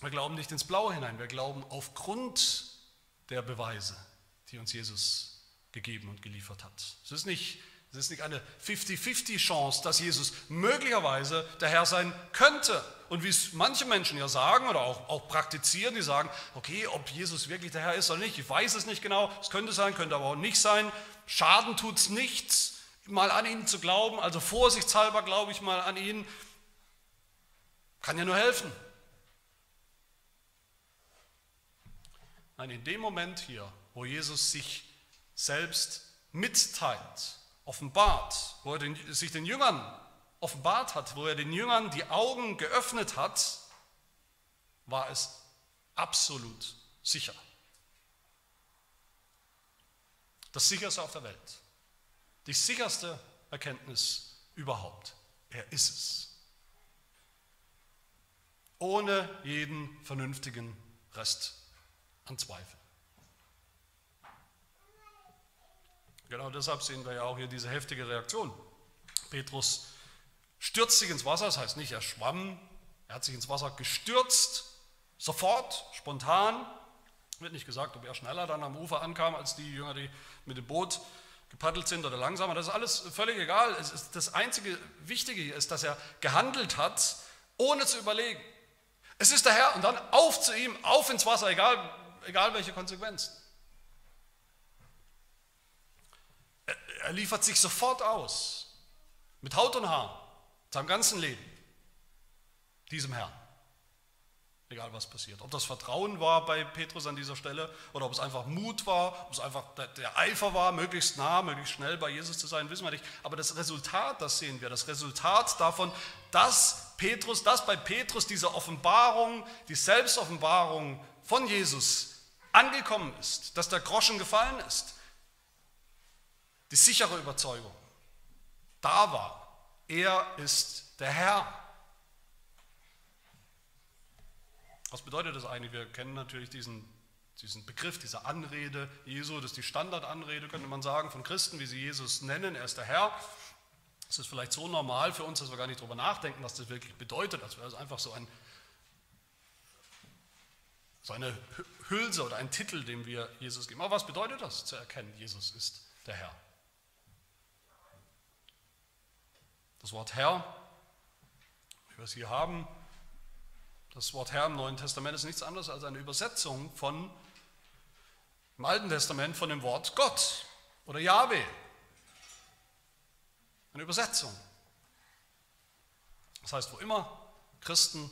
Wir glauben nicht ins Blaue hinein, wir glauben aufgrund der Beweise, die uns Jesus gegeben und geliefert hat. Es ist nicht, es ist nicht eine 50-50 Chance, dass Jesus möglicherweise der Herr sein könnte. Und wie es manche Menschen ja sagen oder auch, auch praktizieren, die sagen, okay, ob Jesus wirklich der Herr ist oder nicht, ich weiß es nicht genau, es könnte sein, könnte aber auch nicht sein. Schaden tut es nichts, mal an ihn zu glauben, also vorsichtshalber glaube ich mal an ihn. Kann ja nur helfen. Nein, in dem Moment hier, wo Jesus sich selbst mitteilt, offenbart, wo er den, sich den Jüngern offenbart hat, wo er den Jüngern die Augen geöffnet hat, war es absolut sicher. Das sicherste auf der Welt. Die sicherste Erkenntnis überhaupt. Er ist es. Ohne jeden vernünftigen Rest an Zweifel. Genau deshalb sehen wir ja auch hier diese heftige Reaktion. Petrus stürzt sich ins Wasser, das heißt nicht, er schwamm, er hat sich ins Wasser gestürzt, sofort, spontan. Wird nicht gesagt, ob er schneller dann am Ufer ankam als die Jünger, die mit dem Boot gepaddelt sind oder langsamer. Das ist alles völlig egal. das einzige Wichtige ist, dass er gehandelt hat, ohne zu überlegen. Es ist der Herr und dann auf zu ihm, auf ins Wasser, egal, egal welche Konsequenzen. Er, er liefert sich sofort aus, mit Haut und Haar, seinem ganzen Leben, diesem Herrn. Egal was passiert. Ob das Vertrauen war bei Petrus an dieser Stelle oder ob es einfach Mut war, ob es einfach der, Eifer war, möglichst nah, möglichst schnell bei Jesus zu sein, wissen wir nicht. Aber das Resultat, das sehen wir. Das Resultat davon, dass Petrus, dass bei Petrus diese Offenbarung, die Selbstoffenbarung von Jesus angekommen ist, dass der Groschen gefallen ist. Die sichere Überzeugung da war. Er ist der Herr. Was bedeutet das eigentlich? Wir kennen natürlich diesen, diesen Begriff, diese Anrede Jesu, das ist die Standardanrede, könnte man sagen, von Christen, wie sie Jesus nennen. Er ist der Herr. Es ist vielleicht so normal für uns, dass wir gar nicht darüber nachdenken, was das wirklich bedeutet, als wäre es einfach so, ein, so eine Hülse oder ein Titel, den wir Jesus geben. Aber was bedeutet das, zu erkennen, Jesus ist der Herr? Das Wort Herr, wie wir es hier haben, das Wort Herr im Neuen Testament ist nichts anderes als eine Übersetzung von im Alten Testament von dem Wort Gott oder Yahweh. Eine Übersetzung. Das heißt, wo immer Christen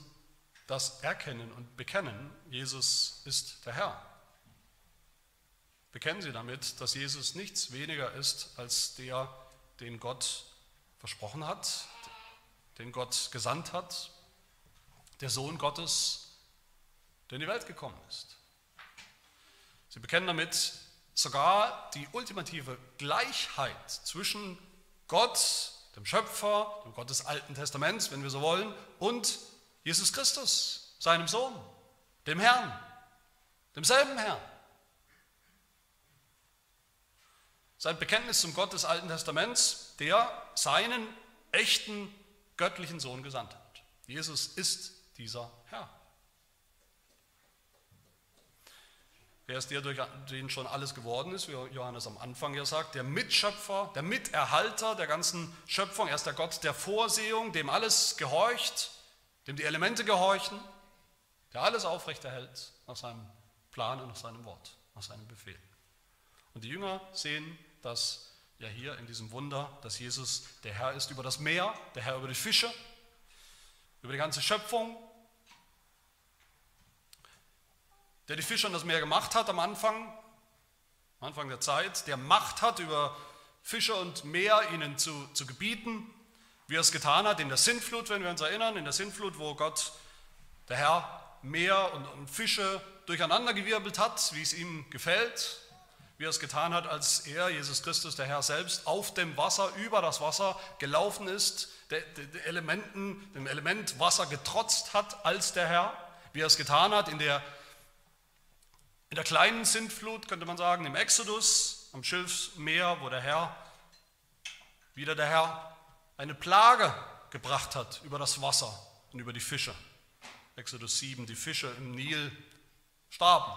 das erkennen und bekennen, Jesus ist der Herr, bekennen sie damit, dass Jesus nichts weniger ist als der, den Gott versprochen hat, den Gott gesandt hat, der Sohn Gottes, der in die Welt gekommen ist. Sie bekennen damit sogar die ultimative Gleichheit zwischen Gott, dem Schöpfer, dem Gott des Alten Testaments, wenn wir so wollen, und Jesus Christus, seinem Sohn, dem Herrn, demselben Herrn. Sein Bekenntnis zum Gott des Alten Testaments, der seinen echten göttlichen Sohn gesandt hat. Jesus ist dieser Herr. Wer ist der, durch den schon alles geworden ist, wie Johannes am Anfang ja sagt, der Mitschöpfer, der Miterhalter der ganzen Schöpfung. Er ist der Gott der Vorsehung, dem alles gehorcht, dem die Elemente gehorchen, der alles aufrechterhält nach seinem Plan und nach seinem Wort, nach seinem Befehl. Und die Jünger sehen das ja hier in diesem Wunder, dass Jesus der Herr ist über das Meer, der Herr über die Fische, über die ganze Schöpfung, der die Fische und das Meer gemacht hat am Anfang, am Anfang der Zeit, der Macht hat über Fische und Meer ihnen zu, zu gebieten, wie er es getan hat in der Sintflut, wenn wir uns erinnern, in der Sintflut, wo Gott, der Herr, Meer und, und Fische durcheinandergewirbelt hat, wie es ihm gefällt, wie er es getan hat, als er, Jesus Christus, der Herr selbst, auf dem Wasser, über das Wasser gelaufen ist, der, Elementen, dem Element Wasser getrotzt hat als der Herr, wie er es getan hat in der in der kleinen Sintflut könnte man sagen, im Exodus, am Schilfsmeer, wo der Herr, wieder der Herr, eine Plage gebracht hat über das Wasser und über die Fische. Exodus 7, die Fische im Nil starben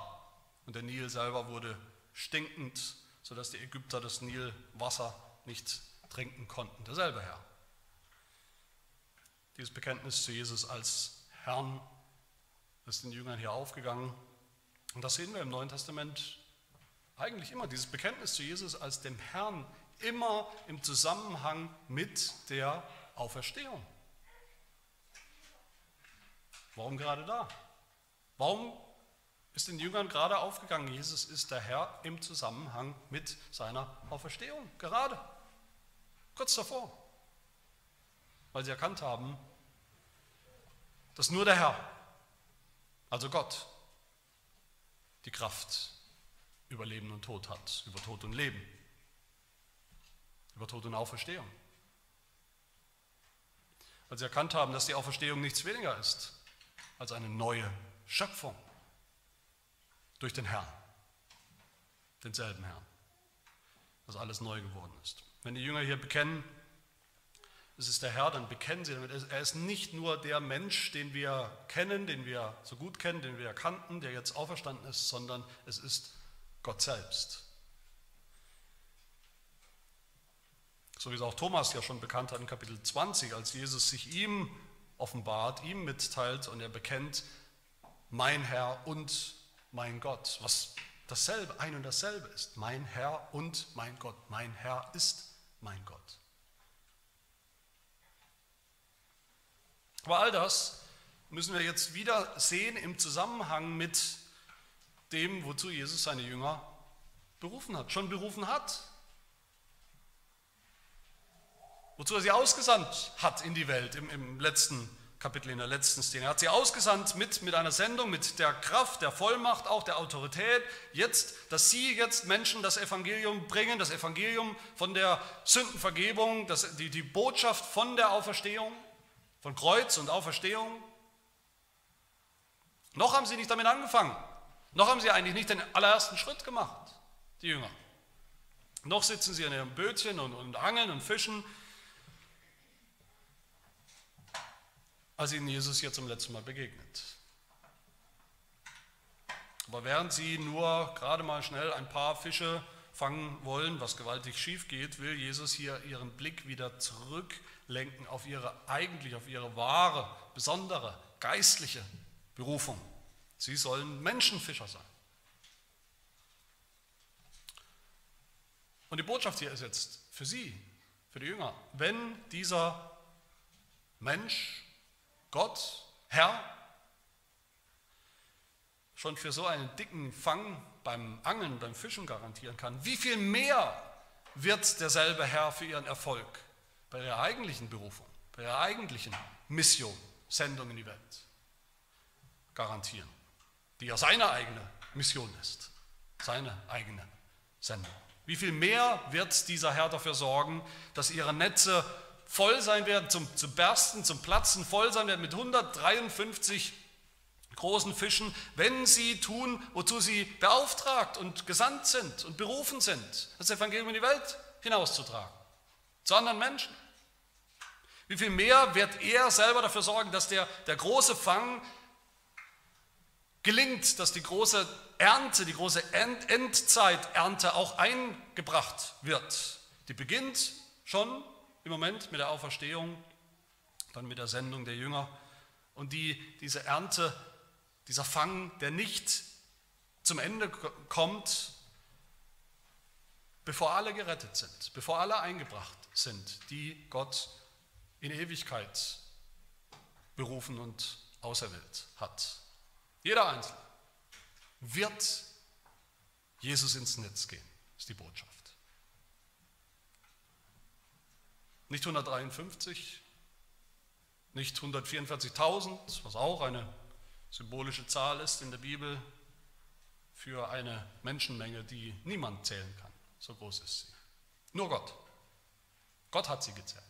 und der Nil selber wurde stinkend, sodass die Ägypter das Nilwasser nicht trinken konnten. Derselbe Herr. Dieses Bekenntnis zu Jesus als Herrn ist den Jüngern hier aufgegangen und das sehen wir im Neuen Testament eigentlich immer, dieses Bekenntnis zu Jesus als dem Herrn, immer im Zusammenhang mit der Auferstehung. Warum gerade da? Warum ist den Jüngern gerade aufgegangen, Jesus ist der Herr im Zusammenhang mit seiner Auferstehung, gerade, kurz davor. weil sie erkannt haben, dass nur der Herr, also Gott, die Kraft über Leben und Tod hat, über Tod und Leben, über Tod und Auferstehung. Weil sie erkannt haben, dass die Auferstehung nichts weniger ist als eine neue Schöpfung durch den Herrn, denselben Herrn, dass alles neu geworden ist. Wenn die Jünger hier bekennen, es ist der Herr, dann bekennen sie damit, er ist nicht nur der Mensch, den wir kennen, den wir so gut kennen, den wir kannten, der jetzt auferstanden ist, sondern es ist Gott selbst. So wie es auch Thomas ja schon bekannt hat in Kapitel 20, als Jesus sich ihm offenbart, ihm mitteilt und er bekennt, mein Herr und mein Gott, was dasselbe, ein und dasselbe ist. Mein Herr und mein Gott. Mein Herr ist mein Gott. Aber all das müssen wir jetzt wieder sehen im Zusammenhang mit dem, wozu Jesus seine Jünger berufen hat, schon berufen hat. Wozu er sie ausgesandt hat in die Welt im, im letzten Kapitel, in der letzten Szene. Er hat sie ausgesandt mit, mit einer Sendung, mit der Kraft, der Vollmacht, auch der Autorität, jetzt, dass sie jetzt Menschen das Evangelium bringen, das Evangelium von der Sündenvergebung, das, die, die Botschaft von der Auferstehung von Kreuz und Auferstehung. Noch haben sie nicht damit angefangen. Noch haben sie eigentlich nicht den allerersten Schritt gemacht, die Jünger. Noch sitzen sie in ihrem Bötchen und, und angeln und fischen, als ihnen Jesus hier zum letzten Mal begegnet. Aber während sie nur gerade mal schnell ein paar Fische fangen wollen, was gewaltig schief geht, will Jesus hier ihren Blick wieder zurücklenken auf ihre eigentlich, auf ihre wahre, besondere, geistliche Berufung. Sie sollen Menschenfischer sein. Und die Botschaft hier ist jetzt für Sie, für die Jünger, wenn dieser Mensch, Gott, Herr, schon für so einen dicken Fang beim Angeln, beim Fischen garantieren kann, wie viel mehr wird derselbe Herr für ihren Erfolg bei ihrer eigentlichen Berufung, bei ihrer eigentlichen Mission, Sendung in die Welt garantieren, die ja seine eigene Mission ist, seine eigene Sendung. Wie viel mehr wird dieser Herr dafür sorgen, dass ihre Netze voll sein werden, zum, zum Bersten, zum Platzen voll sein werden mit 153 großen Fischen, wenn sie tun, wozu sie beauftragt und gesandt sind und berufen sind, das Evangelium in die Welt hinauszutragen, zu anderen Menschen. Wie viel mehr wird er selber dafür sorgen, dass der, der große Fang gelingt, dass die große Ernte, die große End Endzeiternte auch eingebracht wird. Die beginnt schon im Moment mit der Auferstehung, dann mit der Sendung der Jünger und die diese Ernte dieser Fang, der nicht zum Ende kommt, bevor alle gerettet sind, bevor alle eingebracht sind, die Gott in Ewigkeit berufen und auserwählt hat. Jeder Einzelne wird Jesus ins Netz gehen, ist die Botschaft. Nicht 153, nicht 144.000, was auch eine symbolische Zahl ist in der Bibel für eine Menschenmenge, die niemand zählen kann. So groß ist sie. Nur Gott. Gott hat sie gezählt.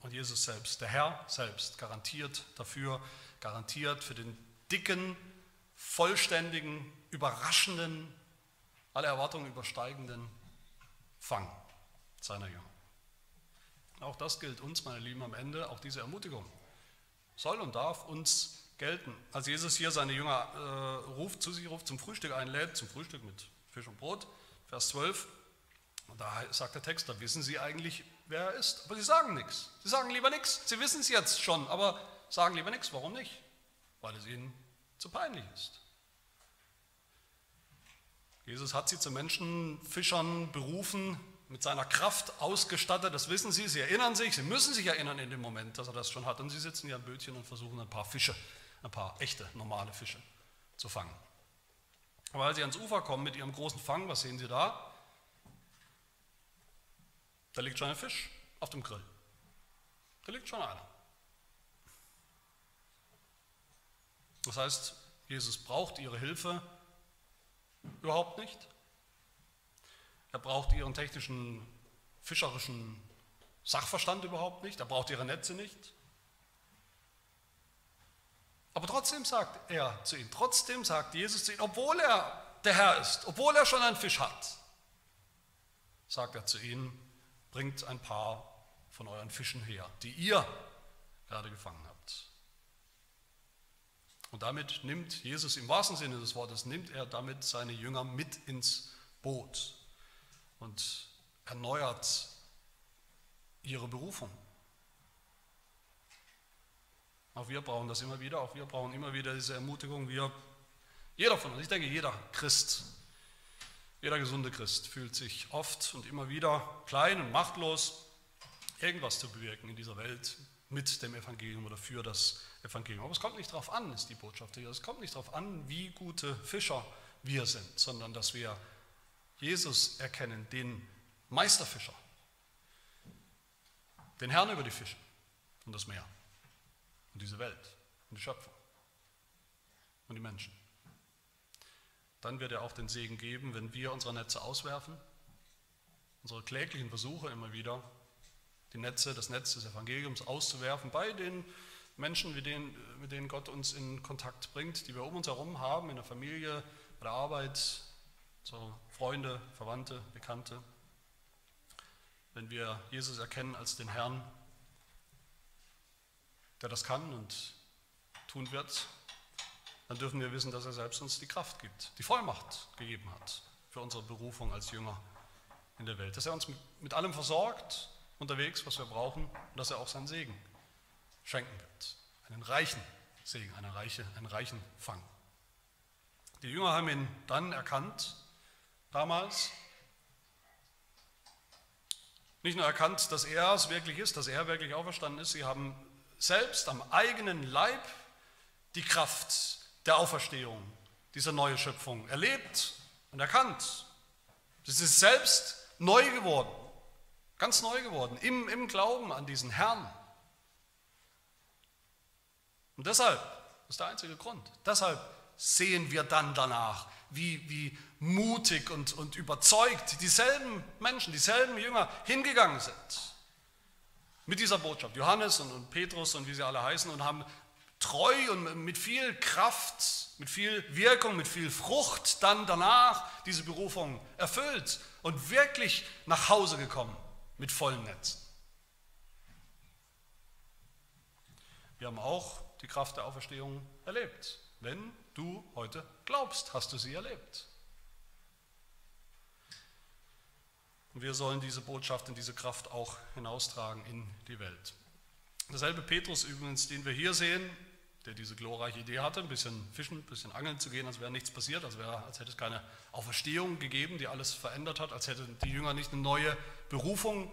Und Jesus selbst, der Herr selbst, garantiert dafür, garantiert für den dicken, vollständigen, überraschenden, alle Erwartungen übersteigenden Fang seiner Jünger. Auch das gilt uns, meine Lieben, am Ende, auch diese Ermutigung soll und darf uns gelten. Als Jesus hier seine Jünger äh, ruft, zu sich ruft, zum Frühstück einlädt, zum Frühstück mit Fisch und Brot, Vers 12, und da sagt der Text, da wissen sie eigentlich, wer er ist, aber sie sagen nichts. Sie sagen lieber nichts. Sie wissen es jetzt schon, aber sagen lieber nichts. Warum nicht? Weil es ihnen zu peinlich ist. Jesus hat sie zu Menschenfischern berufen, mit seiner Kraft ausgestattet, das wissen sie, sie erinnern sich, sie müssen sich erinnern in dem Moment, dass er das schon hat. Und sie sitzen hier am Bötchen und versuchen ein paar Fische ein paar echte, normale Fische zu fangen. Aber als sie ans Ufer kommen mit ihrem großen Fang, was sehen sie da? Da liegt schon ein Fisch auf dem Grill. Da liegt schon einer. Das heißt, Jesus braucht ihre Hilfe überhaupt nicht. Er braucht ihren technischen, fischerischen Sachverstand überhaupt nicht. Er braucht ihre Netze nicht. Aber trotzdem sagt er zu ihnen, trotzdem sagt Jesus zu ihnen, obwohl er der Herr ist, obwohl er schon einen Fisch hat, sagt er zu ihnen, bringt ein paar von euren Fischen her, die ihr gerade gefangen habt. Und damit nimmt Jesus im wahrsten Sinne des Wortes, nimmt er damit seine Jünger mit ins Boot und erneuert ihre Berufung. Auch wir brauchen das immer wieder, auch wir brauchen immer wieder diese Ermutigung. Wir, jeder von uns, ich denke, jeder Christ, jeder gesunde Christ fühlt sich oft und immer wieder klein und machtlos, irgendwas zu bewirken in dieser Welt mit dem Evangelium oder für das Evangelium. Aber es kommt nicht darauf an, ist die Botschaft hier. Es kommt nicht darauf an, wie gute Fischer wir sind, sondern dass wir Jesus erkennen, den Meisterfischer, den Herrn über die Fische und das Meer und diese Welt und die Schöpfung und die Menschen. Dann wird er auch den Segen geben, wenn wir unsere Netze auswerfen, unsere kläglichen Versuche immer wieder, die Netze, das Netz des Evangeliums auszuwerfen bei den Menschen, mit denen, mit denen Gott uns in Kontakt bringt, die wir um uns herum haben, in der Familie, bei der Arbeit, so Freunde, Verwandte, Bekannte. Wenn wir Jesus erkennen als den Herrn der das kann und tun wird, dann dürfen wir wissen, dass er selbst uns die Kraft gibt, die Vollmacht gegeben hat für unsere Berufung als Jünger in der Welt. Dass er uns mit allem versorgt, unterwegs, was wir brauchen, und dass er auch seinen Segen schenken wird. Einen reichen Segen, eine reiche, einen reichen Fang. Die Jünger haben ihn dann erkannt, damals. Nicht nur erkannt, dass er es wirklich ist, dass er wirklich auferstanden ist, sie haben selbst am eigenen Leib die Kraft der Auferstehung, dieser neue Schöpfung erlebt und erkannt. Es ist selbst neu geworden, ganz neu geworden, im, im Glauben an diesen Herrn. Und deshalb, das ist der einzige Grund, deshalb sehen wir dann danach, wie, wie mutig und, und überzeugt dieselben Menschen, dieselben Jünger hingegangen sind mit dieser Botschaft. Johannes und, und Petrus und wie sie alle heißen und haben treu und mit viel Kraft, mit viel Wirkung, mit viel Frucht dann danach diese Berufung erfüllt und wirklich nach Hause gekommen mit vollen Netzen. Wir haben auch die Kraft der Auferstehung erlebt. Wenn du heute glaubst, hast du sie erlebt. Und wir sollen diese Botschaft und diese Kraft auch hinaustragen in die Welt. Derselbe Petrus übrigens, den wir hier sehen, der diese glorreiche Idee hatte, ein bisschen fischen, ein bisschen angeln zu gehen, als wäre nichts passiert, als, wäre, als hätte es keine Auferstehung gegeben, die alles verändert hat, als hätten die Jünger nicht eine neue Berufung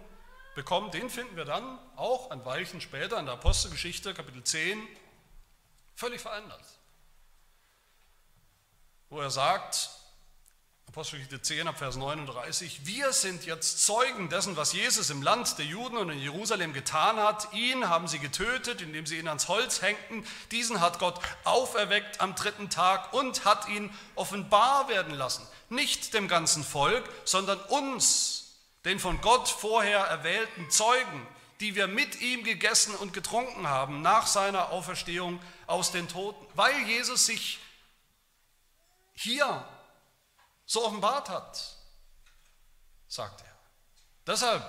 bekommen. Den finden wir dann auch ein Weilchen später in der Apostelgeschichte, Kapitel 10, völlig verändert. Wo er sagt, Apostelgeschichte 10 ab Vers 39, wir sind jetzt Zeugen dessen, was Jesus im Land der Juden und in Jerusalem getan hat. Ihn haben sie getötet, indem sie ihn ans Holz hängten. Diesen hat Gott auferweckt am dritten Tag und hat ihn offenbar werden lassen. Nicht dem ganzen Volk, sondern uns, den von Gott vorher erwählten Zeugen, die wir mit ihm gegessen und getrunken haben nach seiner Auferstehung aus den Toten. Weil Jesus sich hier so offenbart hat, sagt er. Deshalb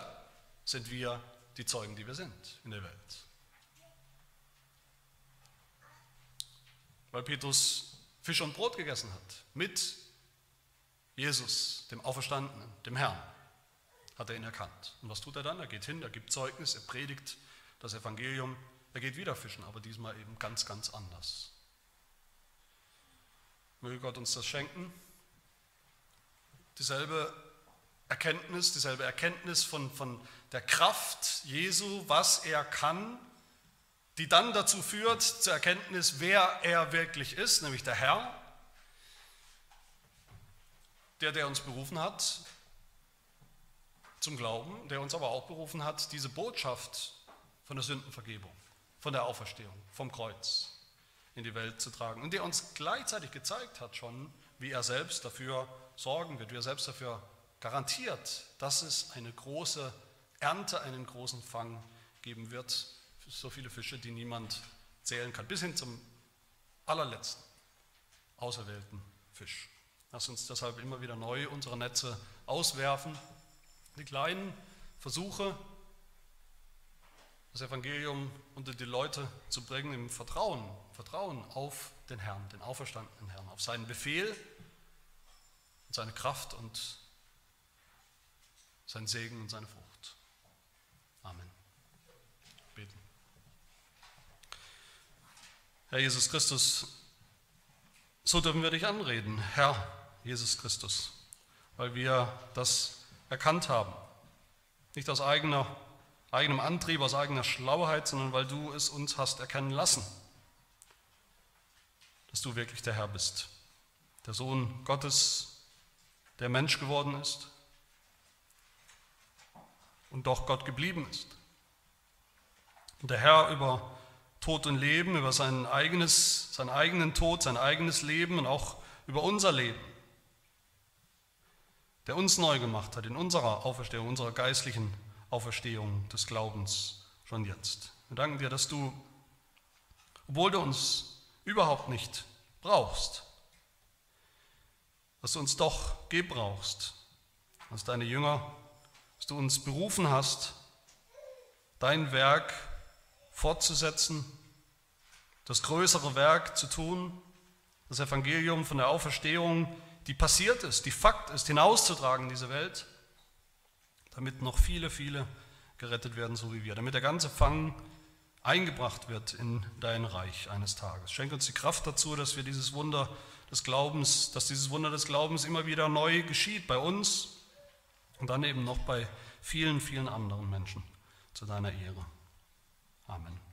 sind wir die Zeugen, die wir sind in der Welt. Weil Petrus Fisch und Brot gegessen hat mit Jesus, dem Auferstandenen, dem Herrn, hat er ihn erkannt. Und was tut er dann? Er geht hin, er gibt Zeugnis, er predigt das Evangelium, er geht wieder fischen, aber diesmal eben ganz, ganz anders. Möge Gott uns das schenken. Dieselbe Erkenntnis, dieselbe Erkenntnis von, von der Kraft Jesu, was er kann, die dann dazu führt zur Erkenntnis, wer er wirklich ist, nämlich der Herr, der, der uns berufen hat zum Glauben, der uns aber auch berufen hat, diese Botschaft von der Sündenvergebung, von der Auferstehung, vom Kreuz in die Welt zu tragen. Und der uns gleichzeitig gezeigt hat schon, wie er selbst dafür sorgen wird, wie er selbst dafür garantiert, dass es eine große Ernte, einen großen Fang geben wird. So viele Fische, die niemand zählen kann, bis hin zum allerletzten auserwählten Fisch. Lass uns deshalb immer wieder neu unsere Netze auswerfen, die kleinen Versuche, das Evangelium unter die Leute zu bringen im Vertrauen, Vertrauen auf den Herrn, den auferstandenen Herrn, auf seinen Befehl und seine Kraft und sein Segen und seine Frucht. Amen. Beten. Herr Jesus Christus, so dürfen wir dich anreden, Herr Jesus Christus, weil wir das erkannt haben. Nicht aus eigener eigenem Antrieb, aus eigener Schlauheit, sondern weil du es uns hast erkennen lassen, dass du wirklich der Herr bist, der Sohn Gottes, der Mensch geworden ist und doch Gott geblieben ist. Und der Herr über Tod und Leben, über sein eigenes, seinen eigenen Tod, sein eigenes Leben und auch über unser Leben, der uns neu gemacht hat in unserer Auferstehung, unserer geistlichen Auferstehung des Glaubens schon jetzt. Wir danken dir, dass du, obwohl du uns überhaupt nicht brauchst, dass du uns doch gebrauchst, als deine Jünger, dass du uns berufen hast, dein Werk fortzusetzen, das größere Werk zu tun, das Evangelium von der Auferstehung, die passiert ist, die Fakt ist, hinauszutragen in diese Welt damit noch viele, viele gerettet werden, so wie wir, damit der ganze Fang eingebracht wird in dein Reich eines Tages. Schenke uns die Kraft dazu, dass wir dieses Wunder des Glaubens, dass dieses Wunder des Glaubens immer wieder neu geschieht bei uns und dann eben noch bei vielen, vielen anderen Menschen zu deiner Ehre. Amen.